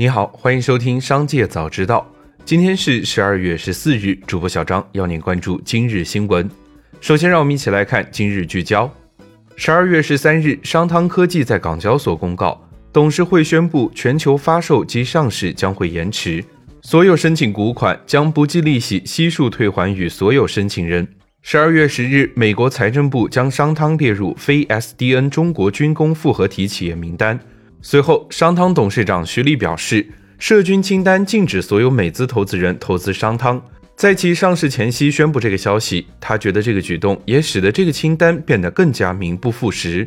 你好，欢迎收听《商界早知道》。今天是十二月十四日，主播小张要您关注今日新闻。首先，让我们一起来看今日聚焦。十二月十三日，商汤科技在港交所公告，董事会宣布全球发售及上市将会延迟，所有申请股款将不计利息悉数退还予所有申请人。十二月十日，美国财政部将商汤列入非 SDN 中国军工复合体企业名单。随后，商汤董事长徐立表示，涉军清单禁止所有美资投资人投资商汤。在其上市前夕宣布这个消息，他觉得这个举动也使得这个清单变得更加名不副实。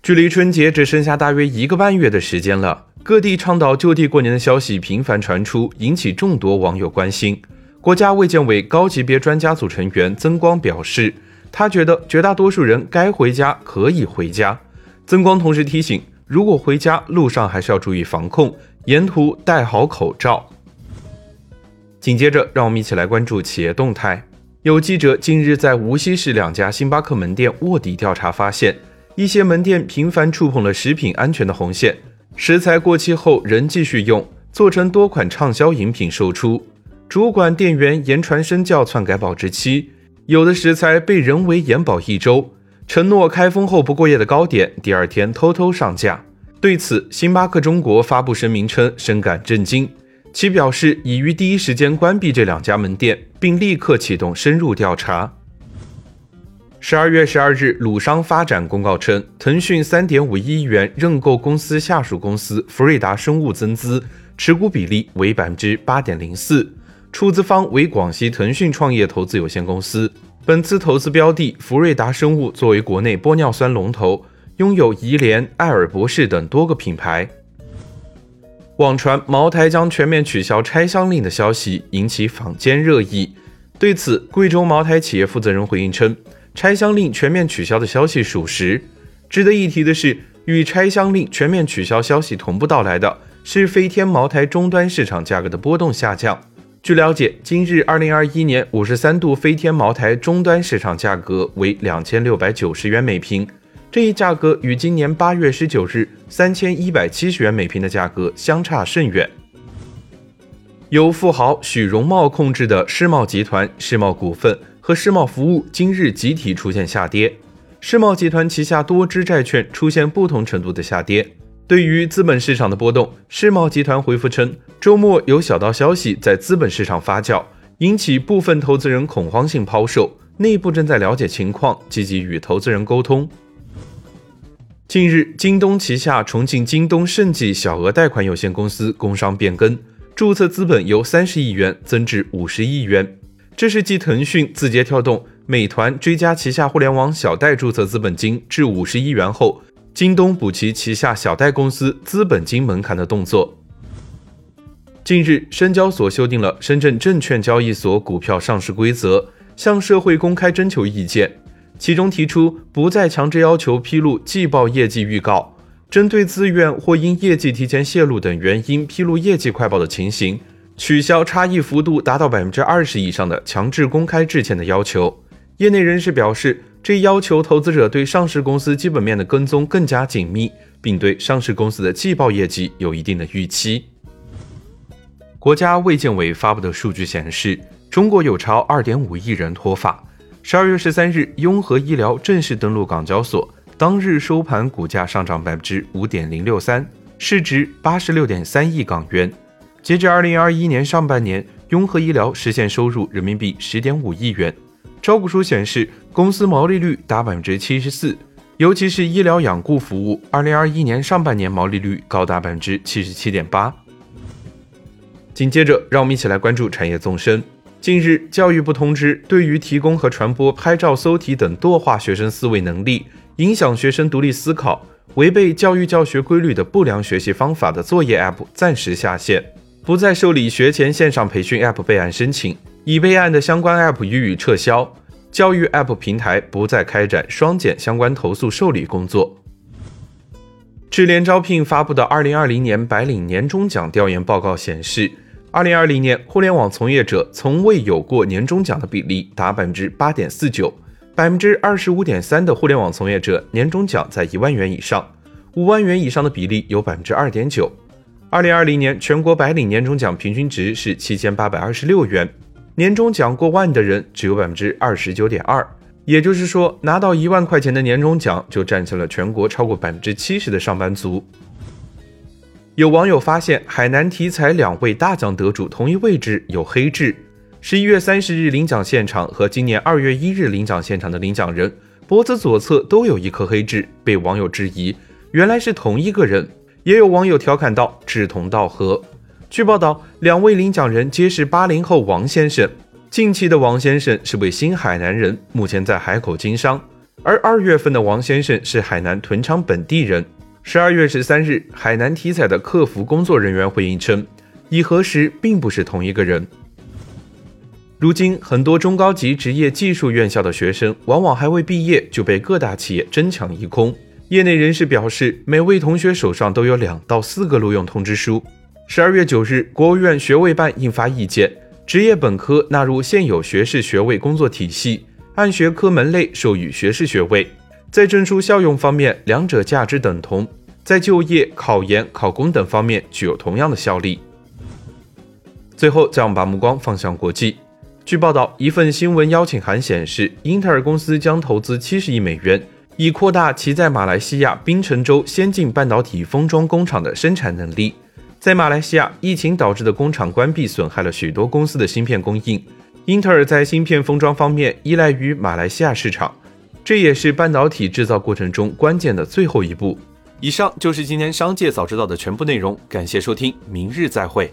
距离春节只剩下大约一个半月的时间了，各地倡导就地过年的消息频繁传出，引起众多网友关心。国家卫健委高级别专家组成员曾光表示，他觉得绝大多数人该回家可以回家。曾光同时提醒。如果回家路上还是要注意防控，沿途戴好口罩。紧接着，让我们一起来关注企业动态。有记者近日在无锡市两家星巴克门店卧底调查，发现一些门店频繁触碰了食品安全的红线，食材过期后仍继续用，做成多款畅销饮品售出。主管店员言传身教篡改保质期，有的食材被人为延保一周。承诺开封后不过夜的糕点，第二天偷偷上架。对此，星巴克中国发布声明称深感震惊，其表示已于第一时间关闭这两家门店，并立刻启动深入调查。十二月十二日，鲁商发展公告称，腾讯三点五亿元认购公司下属公司福瑞达生物增资，持股比例为百分之八点零四，出资方为广西腾讯创业投资有限公司。本次投资标的福瑞达生物作为国内玻尿酸龙头，拥有怡莲、爱尔博士等多个品牌。网传茅台将全面取消拆箱令的消息引起坊间热议。对此，贵州茅台企业负责人回应称，拆箱令全面取消的消息属实。值得一提的是，与拆箱令全面取消消息同步到来的是飞天茅台终端市场价格的波动下降。据了解，今日二零二一年五十三度飞天茅台终端市场价格为两千六百九十元每瓶，这一价格与今年八月十九日三千一百七十元每瓶的价格相差甚远。由富豪许荣茂控制的世茂集团、世茂股份和世茂服务今日集体出现下跌，世茂集团旗下多只债券出现不同程度的下跌。对于资本市场的波动，世茂集团回复称，周末有小道消息在资本市场发酵，引起部分投资人恐慌性抛售，内部正在了解情况，积极与投资人沟通。近日，京东旗下重庆京东盛记小额贷款有限公司工商变更，注册资本由三十亿元增至五十亿元，这是继腾讯、字节跳动、美团追加旗下互联网小贷注册资本金至五十亿元后。京东补齐旗下小贷公司资本金门槛的动作。近日，深交所修订了深圳证券交易所股票上市规则，向社会公开征求意见。其中提出，不再强制要求披露季报业绩预告，针对自愿或因业绩提前泄露等原因披露业绩快报的情形，取消差异幅度达到百分之二十以上的强制公开致歉的要求。业内人士表示。这要求投资者对上市公司基本面的跟踪更加紧密，并对上市公司的季报业绩有一定的预期。国家卫健委发布的数据显示，中国有超2.5亿人脱发。十二月十三日，雍和医疗正式登陆港交所，当日收盘股价上涨百分之五点零六三，市值八十六点三亿港元。截至二零二一年上半年，雍和医疗实现收入人民币十点五亿元。招股书显示，公司毛利率达百分之七十四，尤其是医疗养护服务，二零二一年上半年毛利率高达百分之七十七点八。紧接着，让我们一起来关注产业纵深。近日，教育部通知，对于提供和传播拍照、搜题等惰化学生思维能力、影响学生独立思考、违背教育教学规律的不良学习方法的作业 App 暂时下线，不再受理学前线上培训 App 备案申请。已备案的相关 App 予以撤销，教育 App 平台不再开展双减相关投诉受理工作。智联招聘发布的二零二零年白领年终奖调研报告显示，二零二零年互联网从业者从未有过年终奖的比例达百分之八点四九，百分之二十五点三的互联网从业者年终奖在一万元以上，五万元以上的比例有百分之二点九。二零二零年全国白领年终奖平均值是七千八百二十六元，年终奖过万的人只有百分之二十九点二，也就是说，拿到一万块钱的年终奖就占据了全国超过百分之七十的上班族。有网友发现，海南体彩两位大奖得主同一位置有黑痣。十一月三十日领奖现场和今年二月一日领奖现场的领奖人脖子左侧都有一颗黑痣，被网友质疑原来是同一个人。也有网友调侃道：“志同道合。”据报道，两位领奖人皆是八零后王先生。近期的王先生是位新海南人，目前在海口经商；而二月份的王先生是海南屯昌本地人。十二月十三日，海南体彩的客服工作人员回应称，已核实并不是同一个人。如今，很多中高级职业技术院校的学生，往往还未毕业就被各大企业争抢一空。业内人士表示，每位同学手上都有两到四个录用通知书。十二月九日，国务院学位办印发意见，职业本科纳入现有学士学位工作体系，按学科门类授予学士学位。在证书效用方面，两者价值等同；在就业、考研、考公等方面具有同样的效力。最后，再我们把目光放向国际。据报道，一份新闻邀请函显示，英特尔公司将投资七十亿美元，以扩大其在马来西亚槟城州先进半导体封装工厂的生产能力。在马来西亚，疫情导致的工厂关闭损害了许多公司的芯片供应。英特尔在芯片封装方面依赖于马来西亚市场。这也是半导体制造过程中关键的最后一步。以上就是今天商界早知道的全部内容，感谢收听，明日再会。